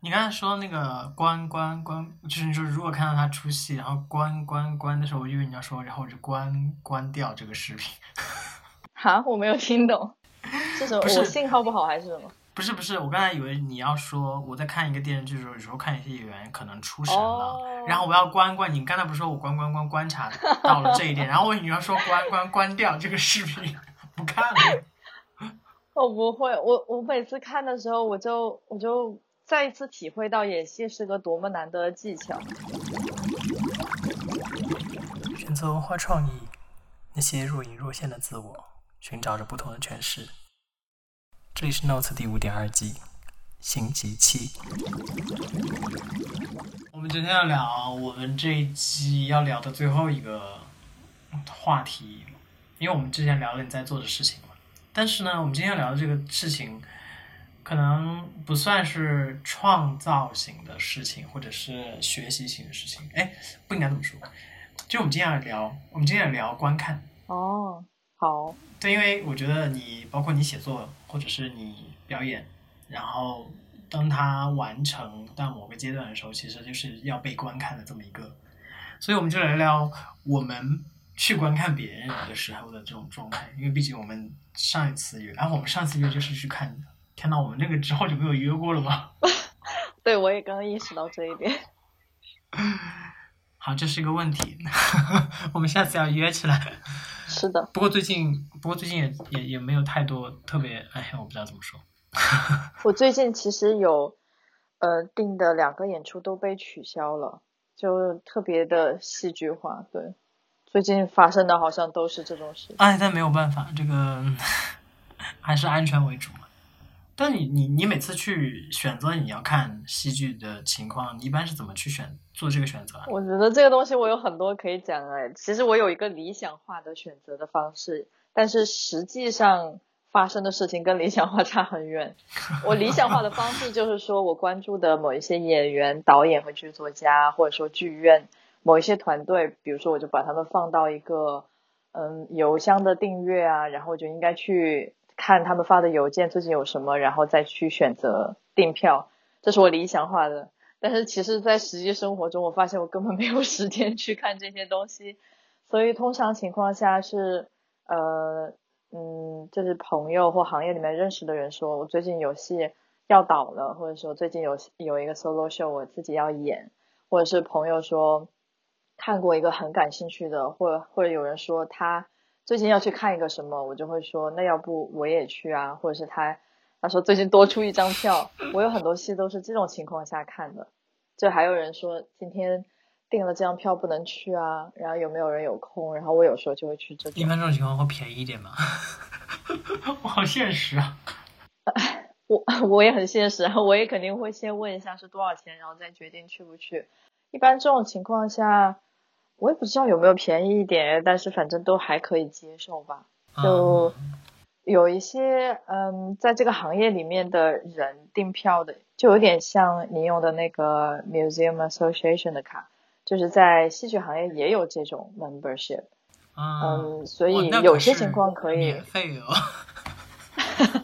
你刚才说那个关关关，就是你说如果看到他出戏，然后关关关的时候，我以为你要说，然后我就关关掉这个视频。哈，我没有听懂，是什么？不是我信号不好还是什么？不是不是，我刚才以为你要说我在看一个电视剧的时候，有时候看一些演员可能出神了，哦然后我要关关。你刚才不是说我关关关观察到了这一点，然后我以为你要说关关关掉这个视频，不看了。我不会，我我每次看的时候，我就我就再一次体会到演戏是个多么难得的技巧。选择文化创意，那些若隐若现的自我，寻找着不同的诠释。这里是 Notes 第五点二季，星级气。我们今天要聊我们这一季要聊的最后一个话题，因为我们之前聊了你在做的事情嘛。但是呢，我们今天要聊的这个事情，可能不算是创造型的事情，或者是学习型的事情。哎，不应该这么说。就我们今天要聊，我们今天要聊观看。哦，好，对，因为我觉得你包括你写作或者是你表演，然后当它完成到某个阶段的时候，其实就是要被观看的这么一个，所以我们就来聊我们去观看别人的时候的这种状态，因为毕竟我们上一次约，然、后我们上次约就是去看，看到我们那个之后就没有约过了吗。对我也刚刚意识到这一点。好，这是一个问题，我们下次要约起来。是的，不过最近，不过最近也也也没有太多特别，哎，我不知道怎么说。我最近其实有呃订的两个演出都被取消了，就特别的戏剧化。对，最近发生的好像都是这种事。哎，但没有办法，这个还是安全为主嘛。但你你你每次去选择你要看戏剧的情况，你一般是怎么去选做这个选择啊？我觉得这个东西我有很多可以讲哎。其实我有一个理想化的选择的方式，但是实际上发生的事情跟理想化差很远。我理想化的方式就是说我关注的某一些演员、导演和剧作家，或者说剧院某一些团队，比如说我就把他们放到一个嗯邮箱的订阅啊，然后我就应该去看他们发的邮件最近有什么，然后再去选择订票。这是我理想化的。但是其实，在实际生活中，我发现我根本没有时间去看这些东西，所以通常情况下是，呃，嗯，就是朋友或行业里面认识的人说，我最近有戏要导了，或者说最近有有一个 solo show 我自己要演，或者是朋友说看过一个很感兴趣的，或者或者有人说他最近要去看一个什么，我就会说那要不我也去啊，或者是他。他说最近多出一张票，我有很多戏都是这种情况下看的。就还有人说今天订了这张票不能去啊，然后有没有人有空？然后我有时候就会去这种。一般这种情况会便宜一点吗？我好现实啊！我我也很现实啊，我也肯定会先问一下是多少钱，然后再决定去不去。一般这种情况下，我也不知道有没有便宜一点，但是反正都还可以接受吧。就。嗯有一些嗯，在这个行业里面的人订票的，就有点像你用的那个 Museum Association 的卡，就是在戏剧行业也有这种 membership。嗯，所以有些情况可以免费哦。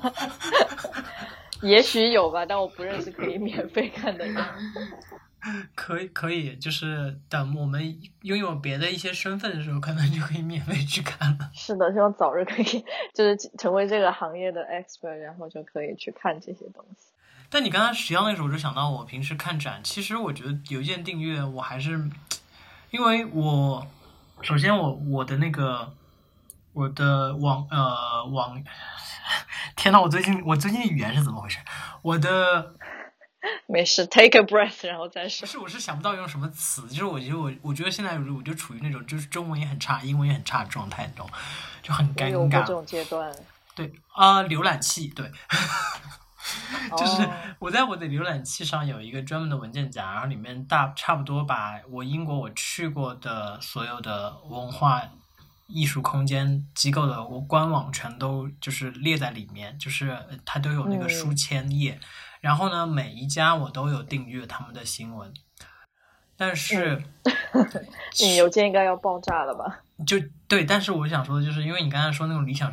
也许有吧，但我不认识可以免费看的人。可以可以，就是等我们拥有别的一些身份的时候，可能就可以免费去看了。是的，希望早日可以 就是成为这个行业的 expert，然后就可以去看这些东西。但你刚才提到那时候，我就想到我平时看展，其实我觉得邮件订阅我还是，因为我首先我我的那个我的网呃网，天呐，我最近我最近语言是怎么回事？我的。没事，take a breath，然后再说。不是，我是想不到用什么词，就是我觉得我，我觉得现在我就处于那种就是中文也很差，英文也很差的状态，你知道吗？就很尴尬。这种阶段。对啊、呃，浏览器对，就是哦我在我的浏览器上有一个专门的文件夹，然后里面大差不多把我英国我去过的所有的文化艺术空间机构的官网全都就是列在里面，就是它都有那个书签页。嗯然后呢，每一家我都有订阅他们的新闻，但是、嗯、你邮件应该要爆炸了吧？就对，但是我想说的就是，因为你刚才说那种理想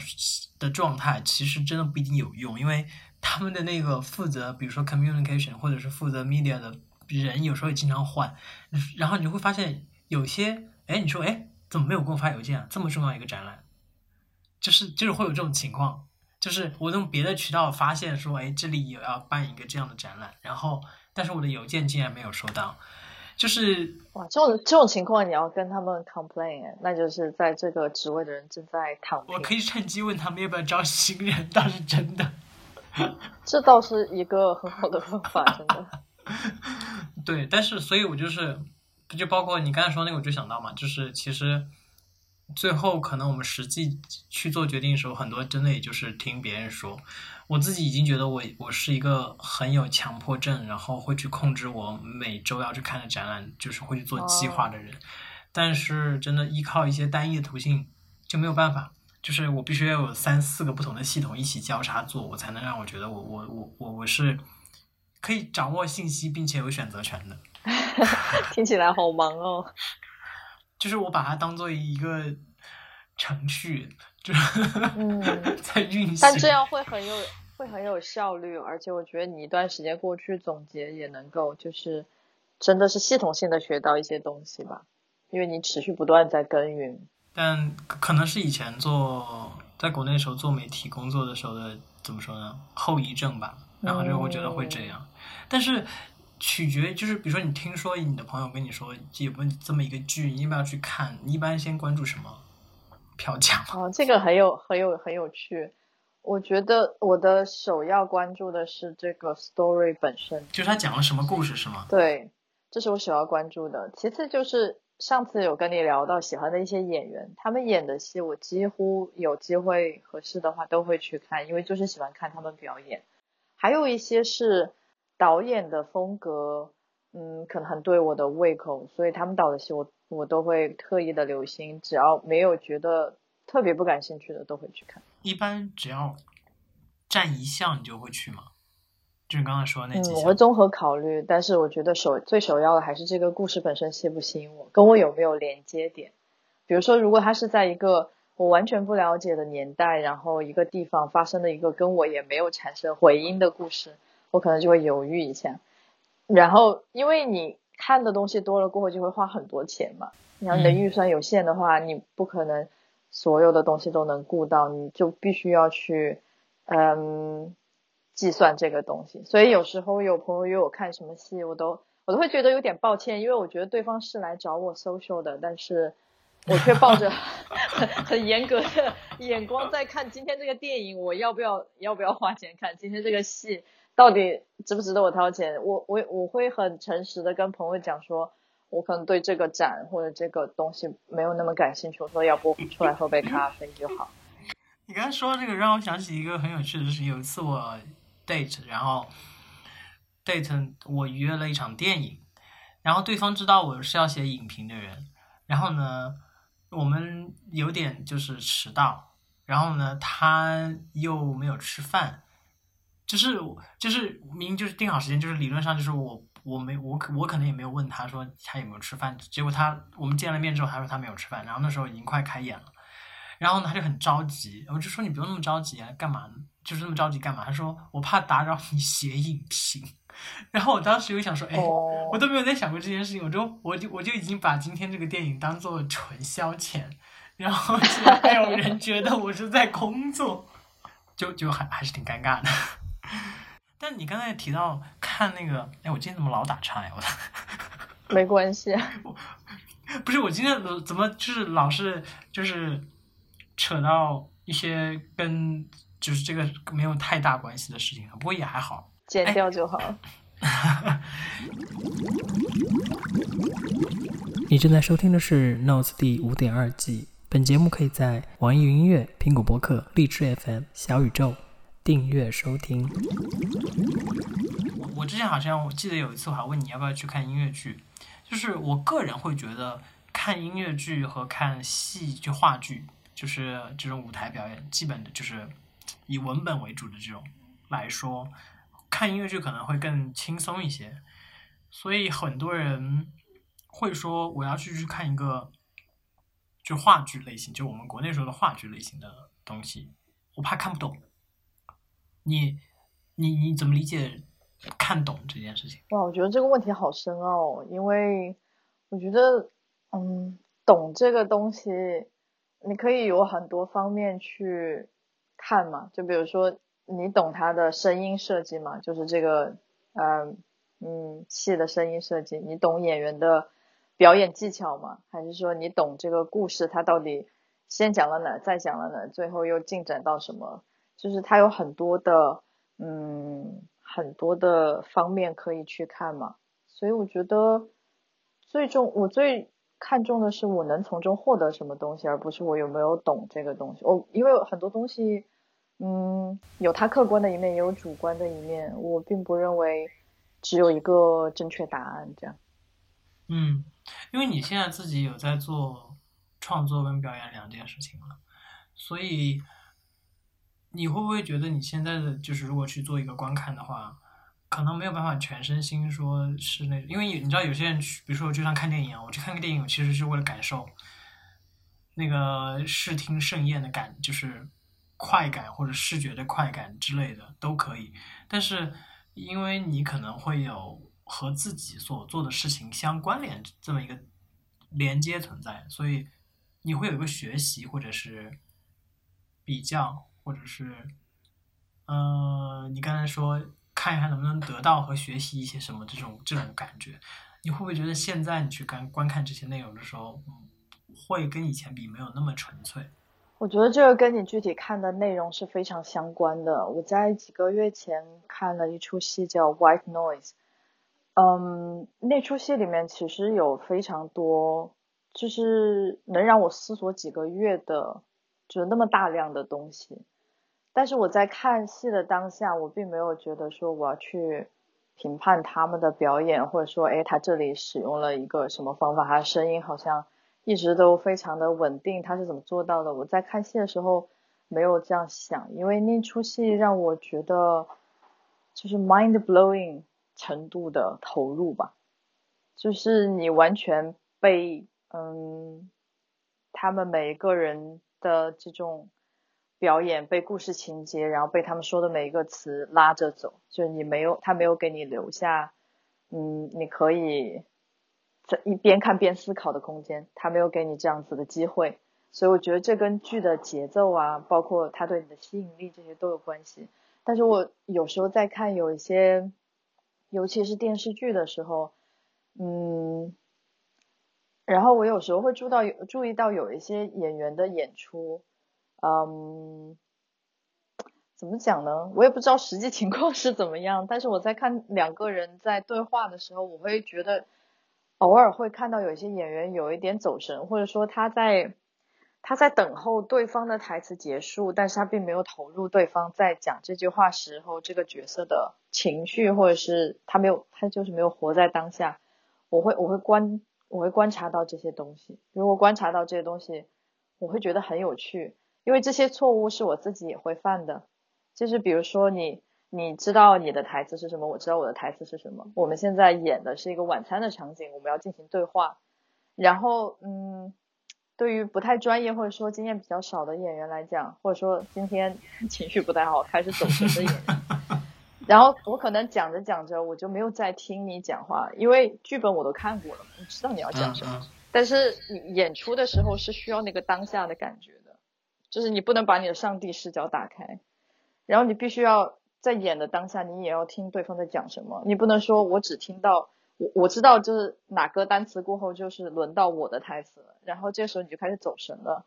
的状态，其实真的不一定有用，因为他们的那个负责，比如说 communication 或者是负责 media 的人，有时候也经常换，然后你就会发现有些，哎，你说，哎，怎么没有给我发邮件啊？这么重要一个展览，就是就是会有这种情况，就是我用别的渠道发现说，哎，这里有要办一个这样的展览，然后但是我的邮件竟然没有收到。就是哇，这种这种情况你要跟他们 complain，那就是在这个职位的人正在躺平。我可以趁机问他们要不要招新人，倒是真的。这倒是一个很好的方法，真的。对，但是所以，我就是，就包括你刚才说那个，我就想到嘛，就是其实最后可能我们实际去做决定的时候，很多真的也就是听别人说。我自己已经觉得我我是一个很有强迫症，然后会去控制我每周要去看的展览，就是会去做计划的人。但是真的依靠一些单一的途径就没有办法，就是我必须要有三四个不同的系统一起交叉做，我才能让我觉得我我我我我是可以掌握信息并且有选择权的。听起来好忙哦。就是我把它当做一个程序，就嗯 在运行。但这样会很有。会很有效率，而且我觉得你一段时间过去总结也能够，就是真的是系统性的学到一些东西吧，因为你持续不断在耕耘。但可能是以前做在国内时候做媒体工作的时候的怎么说呢后遗症吧，然后就会觉得会这样。但是取决就是比如说你听说你的朋友跟你说有没有这么一个剧，你要不要去看？你一般先关注什么票价？哦，这个很有很有很有趣。我觉得我的首要关注的是这个 story 本身，就是他讲了什么故事是吗？对，这是我首要关注的。其次就是上次有跟你聊到喜欢的一些演员，他们演的戏，我几乎有机会合适的话都会去看，因为就是喜欢看他们表演。还有一些是导演的风格，嗯，可能很对我的胃口，所以他们导的戏我我都会特意的留心，只要没有觉得特别不感兴趣的，都会去看。一般只要占一项，你就会去吗？就是刚才说的那几项。我会综合考虑，但是我觉得首最首要的还是这个故事本身吸不吸引我，跟我有没有连接点。比如说，如果它是在一个我完全不了解的年代，然后一个地方发生的一个跟我也没有产生回音的故事，我可能就会犹豫一下。然后，因为你看的东西多了过后，就会花很多钱嘛。然后你的预算有限的话，你不可能。所有的东西都能顾到，你就必须要去，嗯，计算这个东西。所以有时候有朋友约我看什么戏，我都我都会觉得有点抱歉，因为我觉得对方是来找我 social 的，但是我却抱着很很严格的眼光在看今天这个电影，我要不要要不要花钱看？今天这个戏到底值不值得我掏钱？我我我会很诚实的跟朋友讲说。我可能对这个展或者这个东西没有那么感兴趣，我说要不出来喝杯咖啡就好。你刚才说这个让我想起一个很有趣的事情，有一次我 date，然后 date 我约了一场电影，然后对方知道我是要写影评的人，然后呢，我们有点就是迟到，然后呢，他又没有吃饭，就是就是明明就是定好时间，就是理论上就是我。我没我可我可能也没有问他说他有没有吃饭，结果他我们见了面之后他说他没有吃饭，然后那时候已经快开演了，然后呢他就很着急，我就说你不用那么着急啊，干嘛？就是那么着急干嘛？他说我怕打扰你写影评，然后我当时又想说，哎，我都没有在想过这件事情，我就我就我就已经把今天这个电影当做纯消遣，然后还有人觉得我是在工作，就就还还是挺尴尬的。但你刚才提到看那个，哎，我今天怎么老打岔呀？我没关系，不是我今天怎么就是老是就是扯到一些跟就是这个没有太大关系的事情不过也还好，剪掉就好。你正在收听的是《Notes》第五点二季，本节目可以在网易云音乐、苹果播客、荔枝 FM、小宇宙。订阅收听。我我之前好像我记得有一次我还问你要不要去看音乐剧，就是我个人会觉得看音乐剧和看戏剧话剧，就是这种舞台表演，基本的就是以文本为主的这种来说，看音乐剧可能会更轻松一些。所以很多人会说我要去去看一个就话剧类型，就我们国内说的话剧类型的东西，我怕看不懂。你，你你怎么理解看懂这件事情？哇，我觉得这个问题好深奥，因为我觉得，嗯，懂这个东西，你可以有很多方面去看嘛。就比如说，你懂它的声音设计嘛，就是这个，嗯嗯，戏的声音设计，你懂演员的表演技巧吗？还是说你懂这个故事，它到底先讲了哪，再讲了哪，最后又进展到什么？就是它有很多的。嗯，很多的方面可以去看嘛，所以我觉得最重我最看重的是我能从中获得什么东西，而不是我有没有懂这个东西。我因为很多东西，嗯，有它客观的一面，也有主观的一面。我并不认为只有一个正确答案这样。嗯，因为你现在自己有在做创作跟表演两件事情了，所以。你会不会觉得你现在的就是如果去做一个观看的话，可能没有办法全身心说是那，因为你知道有些人去，比如说就像看电影啊，我去看个电影，其实是为了感受那个视听盛宴的感，就是快感或者视觉的快感之类的都可以。但是因为你可能会有和自己所做的事情相关联这么一个连接存在，所以你会有一个学习或者是比较。或者是，呃，你刚才说看一看能不能得到和学习一些什么这种这种感觉，你会不会觉得现在你去观观看这些内容的时候，嗯会跟以前比没有那么纯粹？我觉得这个跟你具体看的内容是非常相关的。我在几个月前看了一出戏叫《White Noise》，嗯，那出戏里面其实有非常多，就是能让我思索几个月的，就是那么大量的东西。但是我在看戏的当下，我并没有觉得说我要去评判他们的表演，或者说，哎，他这里使用了一个什么方法，他声音好像一直都非常的稳定，他是怎么做到的？我在看戏的时候没有这样想，因为那出戏让我觉得就是 mind blowing 程度的投入吧，就是你完全被嗯他们每一个人的这种。表演被故事情节，然后被他们说的每一个词拉着走，就是你没有他没有给你留下，嗯，你可以在一边看边思考的空间，他没有给你这样子的机会，所以我觉得这跟剧的节奏啊，包括他对你的吸引力这些都有关系。但是我有时候在看有一些，尤其是电视剧的时候，嗯，然后我有时候会注到注意到有一些演员的演出。嗯，怎么讲呢？我也不知道实际情况是怎么样。但是我在看两个人在对话的时候，我会觉得偶尔会看到有一些演员有一点走神，或者说他在他在等候对方的台词结束，但是他并没有投入对方在讲这句话时候这个角色的情绪，或者是他没有他就是没有活在当下。我会我会观我会观察到这些东西。如果观察到这些东西，我会觉得很有趣。因为这些错误是我自己也会犯的，就是比如说你你知道你的台词是什么，我知道我的台词是什么。我们现在演的是一个晚餐的场景，我们要进行对话。然后嗯，对于不太专业或者说经验比较少的演员来讲，或者说今天 情绪不太好开始走神的演员，然后我可能讲着讲着我就没有再听你讲话，因为剧本我都看过了，我知道你要讲什么。但是你演出的时候是需要那个当下的感觉的。就是你不能把你的上帝视角打开，然后你必须要在演的当下，你也要听对方在讲什么。你不能说我只听到我我知道就是哪个单词过后就是轮到我的台词了，然后这时候你就开始走神了。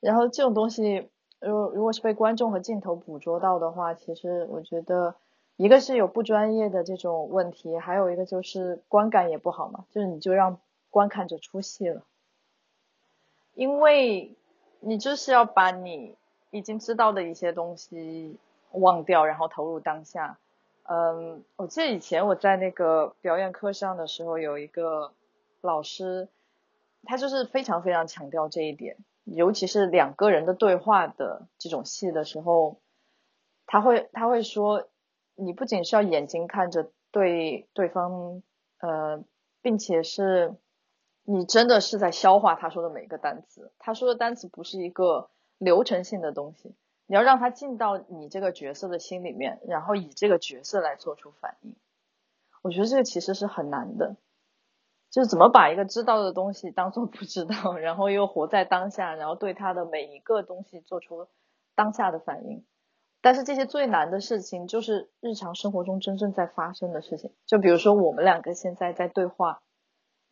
然后这种东西，如如果是被观众和镜头捕捉到的话，其实我觉得一个是有不专业的这种问题，还有一个就是观感也不好嘛，就是你就让观看者出戏了，因为。你就是要把你已经知道的一些东西忘掉，然后投入当下。嗯，我记得以前我在那个表演课上的时候，有一个老师，他就是非常非常强调这一点，尤其是两个人的对话的这种戏的时候，他会他会说，你不仅是要眼睛看着对对方，呃，并且是。你真的是在消化他说的每一个单词。他说的单词不是一个流程性的东西，你要让他进到你这个角色的心里面，然后以这个角色来做出反应。我觉得这个其实是很难的，就是怎么把一个知道的东西当做不知道，然后又活在当下，然后对他的每一个东西做出当下的反应。但是这些最难的事情，就是日常生活中真正在发生的事情。就比如说我们两个现在在对话，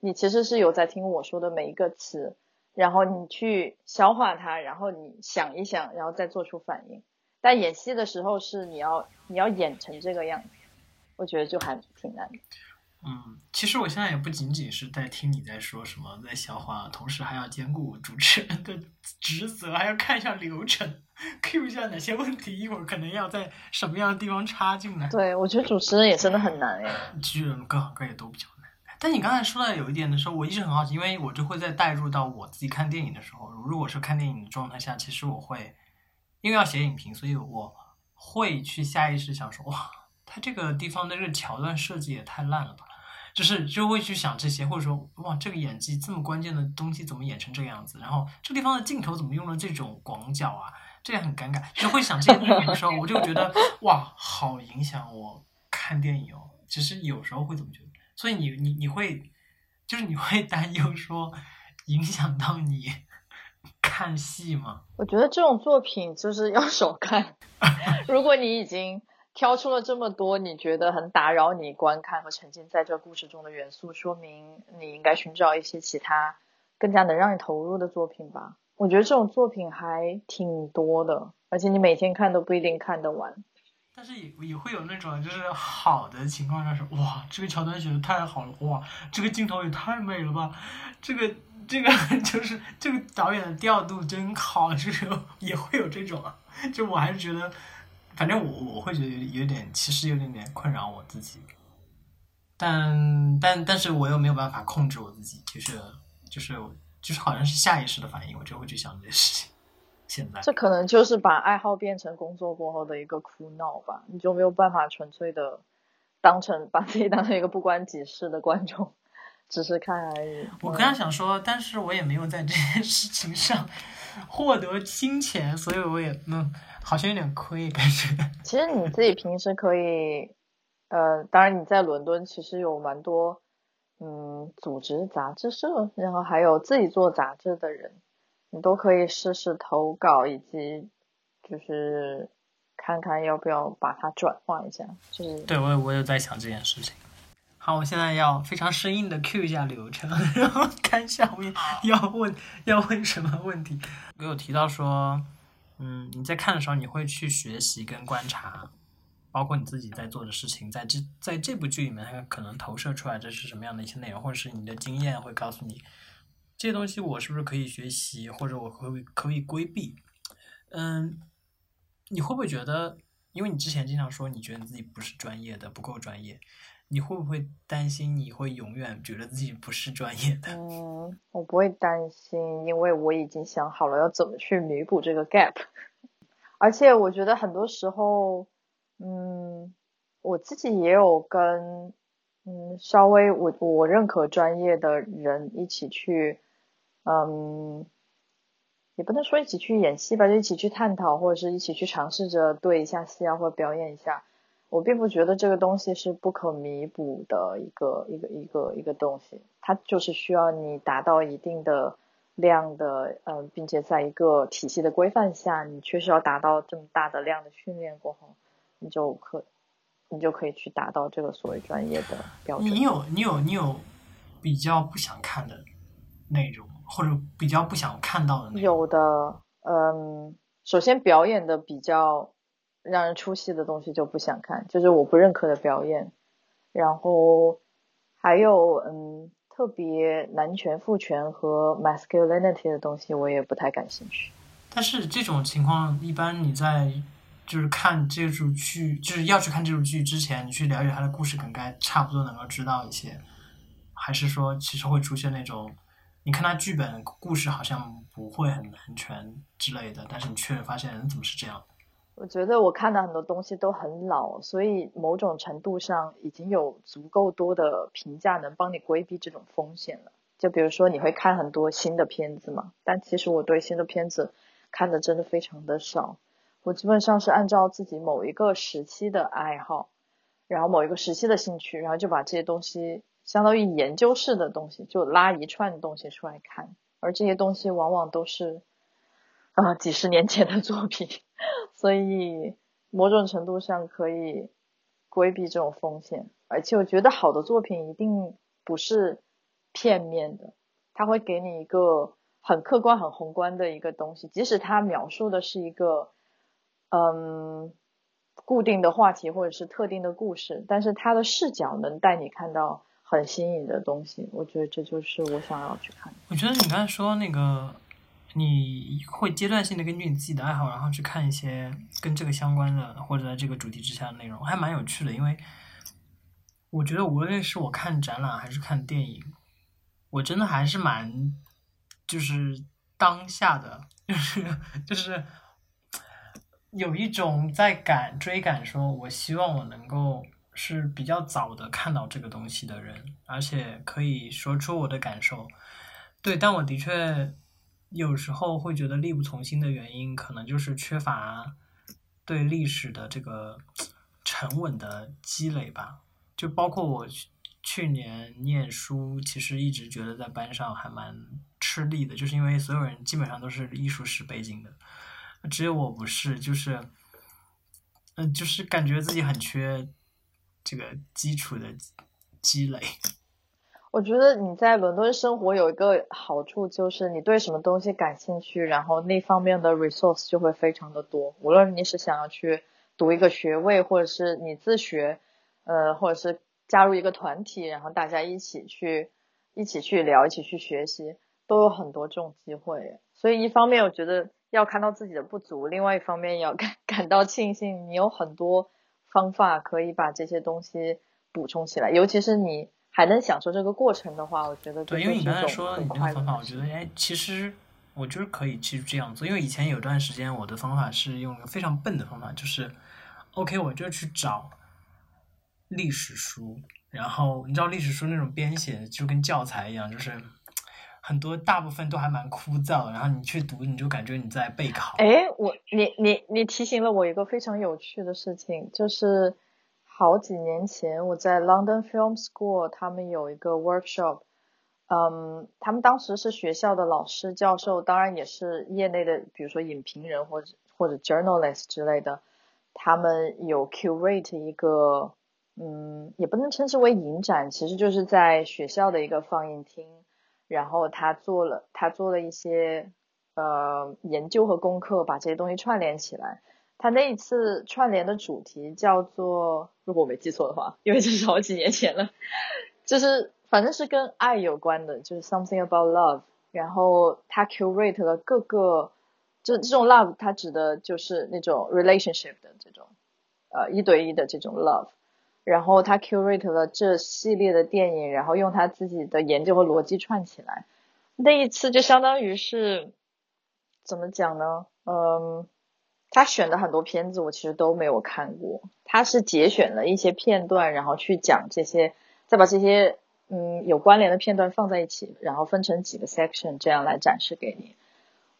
你其实是有在听我说的每一个词，然后你去消化它，然后你想一想，然后再做出反应。但演戏的时候是你要你要演成这个样子，我觉得就还挺难的。嗯，其实我现在也不仅仅是在听你在说什么，在消化，同时还要兼顾主持人的职责，还要看一下流程，Q 一下哪些问题，一会儿可能要在什么样的地方插进来。对，我觉得主持人也真的很难哎。剧人各行各业都比较难。但你刚才说到有一点的时候，我一直很好奇，因为我就会在带入到我自己看电影的时候，如果是看电影的状态下，其实我会因为要写影评，所以我会去下意识想说，哇，他这个地方的这个桥段设计也太烂了吧。就是就会去想这些，或者说哇，这个演技这么关键的东西怎么演成这个样子？然后这地方的镜头怎么用了这种广角啊？这也很尴尬。就会想这些东西的时候，我就觉得哇，好影响我看电影哦。其实有时候会这么觉得，所以你你你会就是你会担忧说影响到你 看戏吗？我觉得这种作品就是要少看。如果你已经。挑出了这么多你觉得很打扰你观看和沉浸在这故事中的元素，说明你应该寻找一些其他更加能让你投入的作品吧。我觉得这种作品还挺多的，而且你每天看都不一定看得完。但是也也会有那种就是好的情况下是哇，这个桥段写的太好了，哇，这个镜头也太美了吧，这个这个 就是这个导演的调度真好，就是也会有这种，就我还是觉得。反正我我会觉得有有点，其实有点点困扰我自己，但但但是我又没有办法控制我自己，就是就是就是好像是下意识的反应，我就会去想这些事情。现在这可能就是把爱好变成工作过后的一个苦恼吧，你就没有办法纯粹的当成把自己当成一个不关己事的观众，只是看而已。我刚刚想说，但是我也没有在这件事情上获得金钱，所以我也嗯。好像有点亏，感觉。其实你自己平时可以，呃，当然你在伦敦其实有蛮多，嗯，组织杂志社，然后还有自己做杂志的人，你都可以试试投稿，以及就是看看要不要把它转化一下。就是对我我有在想这件事情。好，我现在要非常生硬的 Q 一下流程，然后看下面要问要问什么问题。我有提到说。嗯，你在看的时候，你会去学习跟观察，包括你自己在做的事情，在这在这部剧里面，它可能投射出来这是什么样的一些内容，或者是你的经验会告诉你这些东西，我是不是可以学习，或者我可可以规避？嗯，你会不会觉得，因为你之前经常说你觉得自己不是专业的，不够专业，你会不会担心你会永远觉得自己不是专业的？嗯，我不会担心，因为我已经想好了要怎么去弥补这个 gap。而且我觉得很多时候，嗯，我自己也有跟嗯稍微我我认可专业的人一起去，嗯，也不能说一起去演戏吧，就一起去探讨或者是一起去尝试着对一下戏啊，或者表演一下。我并不觉得这个东西是不可弥补的一个一个一个一个东西，它就是需要你达到一定的。量的，嗯，并且在一个体系的规范下，你确实要达到这么大的量的训练过后，你就可，你就可以去达到这个所谓专业的标准。你有，你有，你有比较不想看的内容，或者比较不想看到的？有的，嗯，首先表演的比较让人出戏的东西就不想看，就是我不认可的表演。然后还有，嗯。特别男权、父权和 masculinity 的东西，我也不太感兴趣。但是这种情况，一般你在就是看这部剧，就是要去看这部剧之前，你去了解它的故事梗概，差不多能够知道一些。还是说，其实会出现那种，你看它剧本故事好像不会很男权之类的，但是你却发现人怎么是这样？我觉得我看的很多东西都很老，所以某种程度上已经有足够多的评价能帮你规避这种风险了。就比如说你会看很多新的片子嘛，但其实我对新的片子看的真的非常的少。我基本上是按照自己某一个时期的爱好，然后某一个时期的兴趣，然后就把这些东西相当于研究式的东西，就拉一串东西出来看，而这些东西往往都是啊几十年前的作品，所以某种程度上可以规避这种风险。而且我觉得好的作品一定不是片面的，它会给你一个很客观、很宏观的一个东西，即使它描述的是一个嗯固定的话题或者是特定的故事，但是它的视角能带你看到很新颖的东西。我觉得这就是我想要去看。我觉得你刚才说那个，你会阶段性的根据你自己的爱好，然后去看一些跟这个相关的或者在这个主题之下的内容，还蛮有趣的，因为。我觉得无论是我看展览还是看电影，我真的还是蛮就是当下的，就是就是有一种在赶追赶，说我希望我能够是比较早的看到这个东西的人，而且可以说出我的感受。对，但我的确有时候会觉得力不从心的原因，可能就是缺乏对历史的这个沉稳的积累吧。就包括我去年念书，其实一直觉得在班上还蛮吃力的，就是因为所有人基本上都是艺术史背景的，只有我不是，就是，嗯，就是感觉自己很缺这个基础的积累。我觉得你在伦敦生活有一个好处，就是你对什么东西感兴趣，然后那方面的 resource 就会非常的多。无论你是想要去读一个学位，或者是你自学。呃，或者是加入一个团体，然后大家一起去一起去聊，一起去学习，都有很多这种机会。所以一方面我觉得要看到自己的不足，另外一方面要 感感到庆幸，你有很多方法可以把这些东西补充起来。尤其是你还能享受这个过程的话，我觉得对，因为你刚才说你那个方法，我觉得哎，其实我就是可以去这样做。因为以前有段时间我的方法是用非常笨的方法，就是 OK，我就去找。历史书，然后你知道历史书那种编写就跟教材一样，就是很多大部分都还蛮枯燥，然后你去读你就感觉你在备考。哎，我你你你提醒了我一个非常有趣的事情，就是好几年前我在 London Film School，他们有一个 workshop，嗯，他们当时是学校的老师教授，当然也是业内的，比如说影评人或者或者 journalist 之类的，他们有 curate 一个。嗯，也不能称之为影展，其实就是在学校的一个放映厅，然后他做了他做了一些呃研究和功课，把这些东西串联起来。他那一次串联的主题叫做，如果我没记错的话，因为这是好几年前了，就是反正是跟爱有关的，就是 something about love。然后他 curate 了各个，就这种 love，它指的就是那种 relationship 的这种呃一对一的这种 love。然后他 curate 了这系列的电影，然后用他自己的研究和逻辑串起来。那一次就相当于是怎么讲呢？嗯，他选的很多片子我其实都没有看过，他是节选了一些片段，然后去讲这些，再把这些嗯有关联的片段放在一起，然后分成几个 section 这样来展示给你。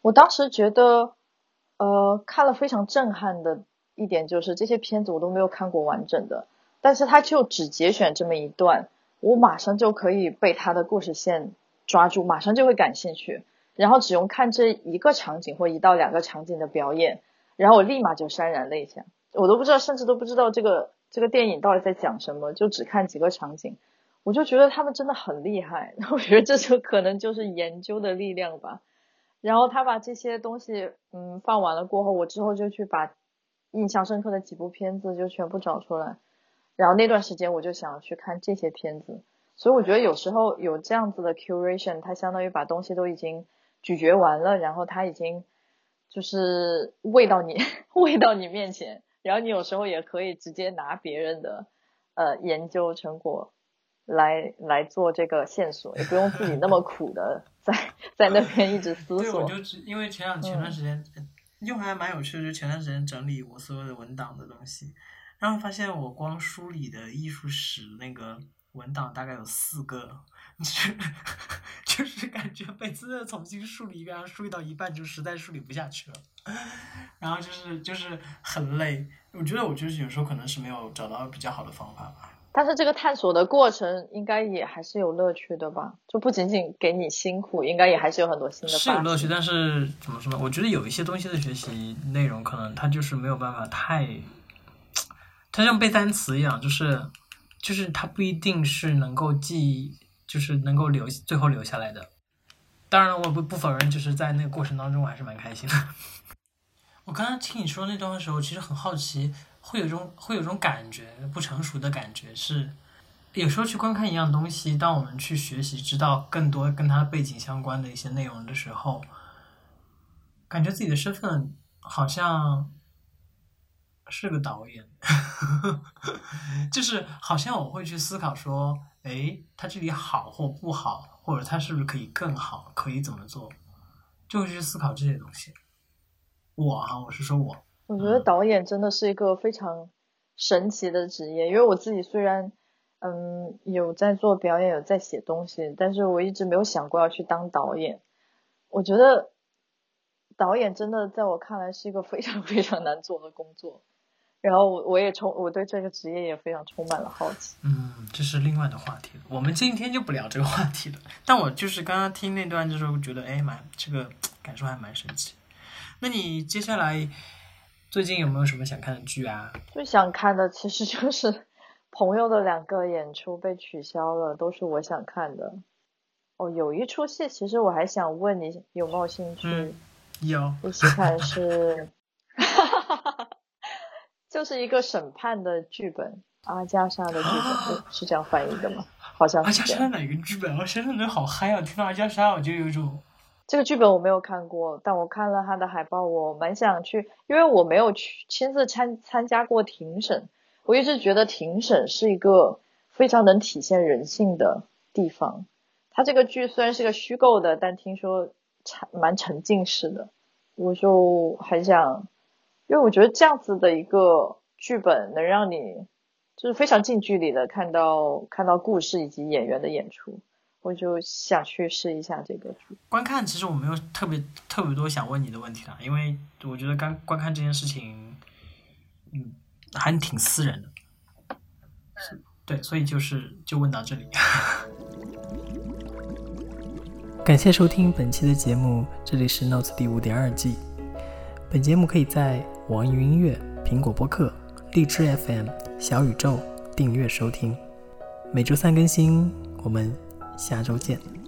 我当时觉得，呃，看了非常震撼的一点就是这些片子我都没有看过完整的。但是他就只节选这么一段，我马上就可以被他的故事线抓住，马上就会感兴趣，然后只用看这一个场景或一到两个场景的表演，然后我立马就潸然泪下，我都不知道，甚至都不知道这个这个电影到底在讲什么，就只看几个场景，我就觉得他们真的很厉害，我觉得这就可能就是研究的力量吧。然后他把这些东西嗯放完了过后，我之后就去把印象深刻的几部片子就全部找出来。然后那段时间我就想去看这些片子，所以我觉得有时候有这样子的 curation，它相当于把东西都已经咀嚼完了，然后它已经就是喂到你 喂到你面前，然后你有时候也可以直接拿别人的呃研究成果来来做这个线索，也不用自己那么 苦的在在那边一直思索。对，我就因为前两前段时间又还蛮有趣的，就前段时间整理我所有的文档的东西。然后发现我光梳理的艺术史那个文档大概有四个，就 就是感觉每次重新梳理一遍，然后梳理到一半就实在梳理不下去了，然后就是就是很累。我觉得我就是有时候可能是没有找到比较好的方法吧。但是这个探索的过程应该也还是有乐趣的吧？就不仅仅给你辛苦，应该也还是有很多新的。是有乐趣，但是怎么说呢？我觉得有一些东西的学习内容，可能它就是没有办法太，它像背单词一样，就是就是它不一定是能够记，就是能够留最后留下来的。当然，我不不否认，就是在那个过程当中，我还是蛮开心的。我刚刚听你说那段的时候，其实很好奇。会有种会有种感觉不成熟的感觉，是有时候去观看一样东西，当我们去学习知道更多跟它背景相关的一些内容的时候，感觉自己的身份好像是个导演，就是好像我会去思考说，哎，他这里好或不好，或者他是不是可以更好，可以怎么做，就会去思考这些东西。我啊，我是说我。我觉得导演真的是一个非常神奇的职业，因为我自己虽然嗯有在做表演，有在写东西，但是我一直没有想过要去当导演。我觉得导演真的在我看来是一个非常非常难做的工作，然后我我也充我对这个职业也非常充满了好奇。嗯，这是另外的话题了，我们今天就不聊这个话题了。但我就是刚刚听那段的时候，觉得哎蛮这个感受还蛮神奇。那你接下来？最近有没有什么想看的剧啊？最想看的其实就是 朋友的两个演出被取消了，都是我想看的。哦，有一出戏，其实我还想问你有没有兴趣？有。一起看是，就是一个审判的剧本，阿加莎的剧本是这样翻译的吗？好像是。阿加莎哪个剧本？我现在人好嗨啊！听到阿加莎，我就有一种。这个剧本我没有看过，但我看了他的海报，我蛮想去，因为我没有去亲自参参加过庭审，我一直觉得庭审是一个非常能体现人性的地方。他这个剧虽然是个虚构的，但听说沉蛮沉浸式的，我就很想，因为我觉得这样子的一个剧本能让你就是非常近距离的看到看到故事以及演员的演出。我就想去试一下这个剧。观看其实我没有特别特别多想问你的问题了，因为我觉得刚观看这件事情，嗯，还挺私人的。对，所以就是就问到这里。感谢收听本期的节目，这里是 Notes 第五点二季。本节目可以在网易云音乐、苹果播客、荔枝 FM、小宇宙订阅收听，每周三更新。我们。下周见。